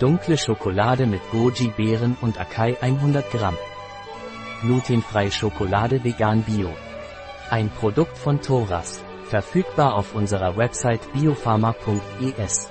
Dunkle Schokolade mit Goji-Beeren und Acai 100 Gramm. Glutenfreie Schokolade vegan bio. Ein Produkt von Thoras. Verfügbar auf unserer Website biopharma.es.